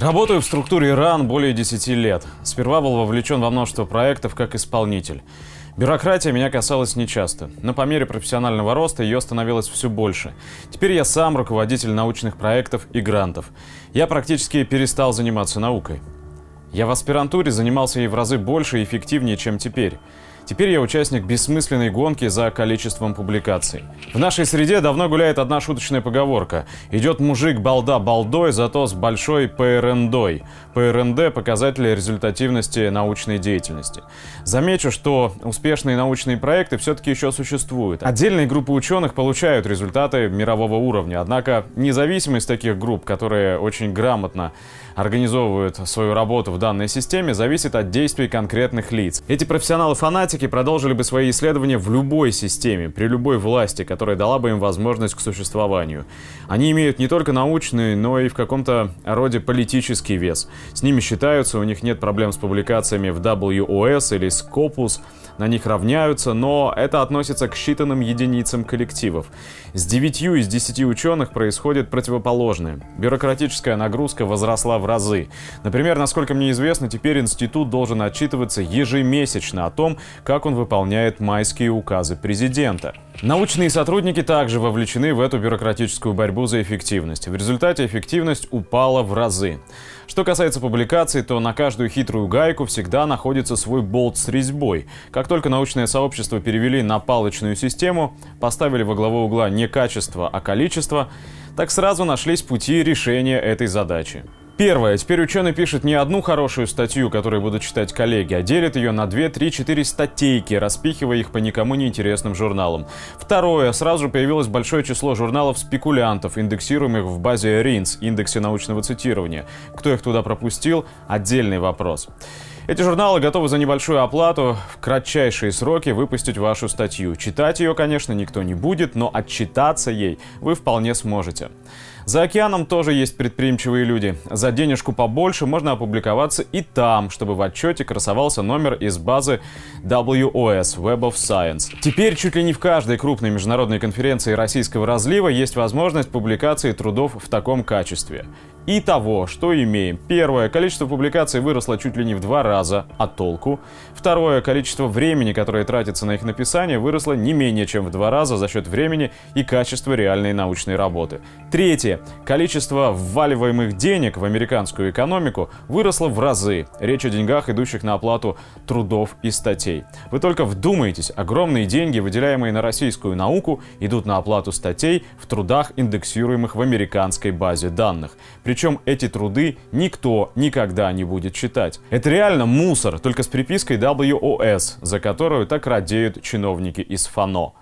Работаю в структуре РАН более 10 лет. Сперва был вовлечен во множество проектов как исполнитель. Бюрократия меня касалась нечасто, но по мере профессионального роста ее становилось все больше. Теперь я сам руководитель научных проектов и грантов. Я практически перестал заниматься наукой. Я в аспирантуре занимался ей в разы больше и эффективнее, чем теперь. Теперь я участник бессмысленной гонки за количеством публикаций. В нашей среде давно гуляет одна шуточная поговорка. Идет мужик балда балдой, зато с большой ПРНДой. ПРНД – показатели результативности научной деятельности. Замечу, что успешные научные проекты все-таки еще существуют. Отдельные группы ученых получают результаты мирового уровня, однако независимость таких групп, которые очень грамотно организовывают свою работу в данной системе, зависит от действий конкретных лиц. Эти профессионалы-фанатики математики продолжили бы свои исследования в любой системе, при любой власти, которая дала бы им возможность к существованию. Они имеют не только научный, но и в каком-то роде политический вес. С ними считаются, у них нет проблем с публикациями в WOS или Scopus, на них равняются, но это относится к считанным единицам коллективов. С 9 из 10 ученых происходит противоположное. Бюрократическая нагрузка возросла в разы. Например, насколько мне известно, теперь институт должен отчитываться ежемесячно о том, как он выполняет майские указы президента. Научные сотрудники также вовлечены в эту бюрократическую борьбу за эффективность. В результате эффективность упала в разы. Что касается публикаций, то на каждую хитрую гайку всегда находится свой болт с резьбой. Как только научное сообщество перевели на палочную систему, поставили во главу угла не качество, а количество, так сразу нашлись пути решения этой задачи. Первое. Теперь ученый пишет не одну хорошую статью, которую будут читать коллеги, а делит ее на 2, 3, 4 статейки, распихивая их по никому неинтересным журналам. Второе. Сразу появилось большое число журналов-спекулянтов, индексируемых в базе RINS, индексе научного цитирования. Кто их туда пропустил – отдельный вопрос. Эти журналы готовы за небольшую оплату в кратчайшие сроки выпустить вашу статью. Читать ее, конечно, никто не будет, но отчитаться ей вы вполне сможете. За океаном тоже есть предприимчивые люди. За денежку побольше можно опубликоваться и там, чтобы в отчете красовался номер из базы WOS, Web of Science. Теперь чуть ли не в каждой крупной международной конференции российского разлива есть возможность публикации трудов в таком качестве. Итого, что имеем? Первое. Количество публикаций выросло чуть ли не в два раза, а толку? Второе. Количество времени, которое тратится на их написание, выросло не менее чем в два раза за счет времени и качества реальной научной работы. Третье. Количество вваливаемых денег в американскую экономику выросло в разы. Речь о деньгах, идущих на оплату трудов и статей. Вы только вдумайтесь, огромные деньги, выделяемые на российскую науку, идут на оплату статей в трудах, индексируемых в американской базе данных. Причем эти труды никто никогда не будет читать. Это реально мусор, только с припиской WOS, за которую так радеют чиновники из ФАНО.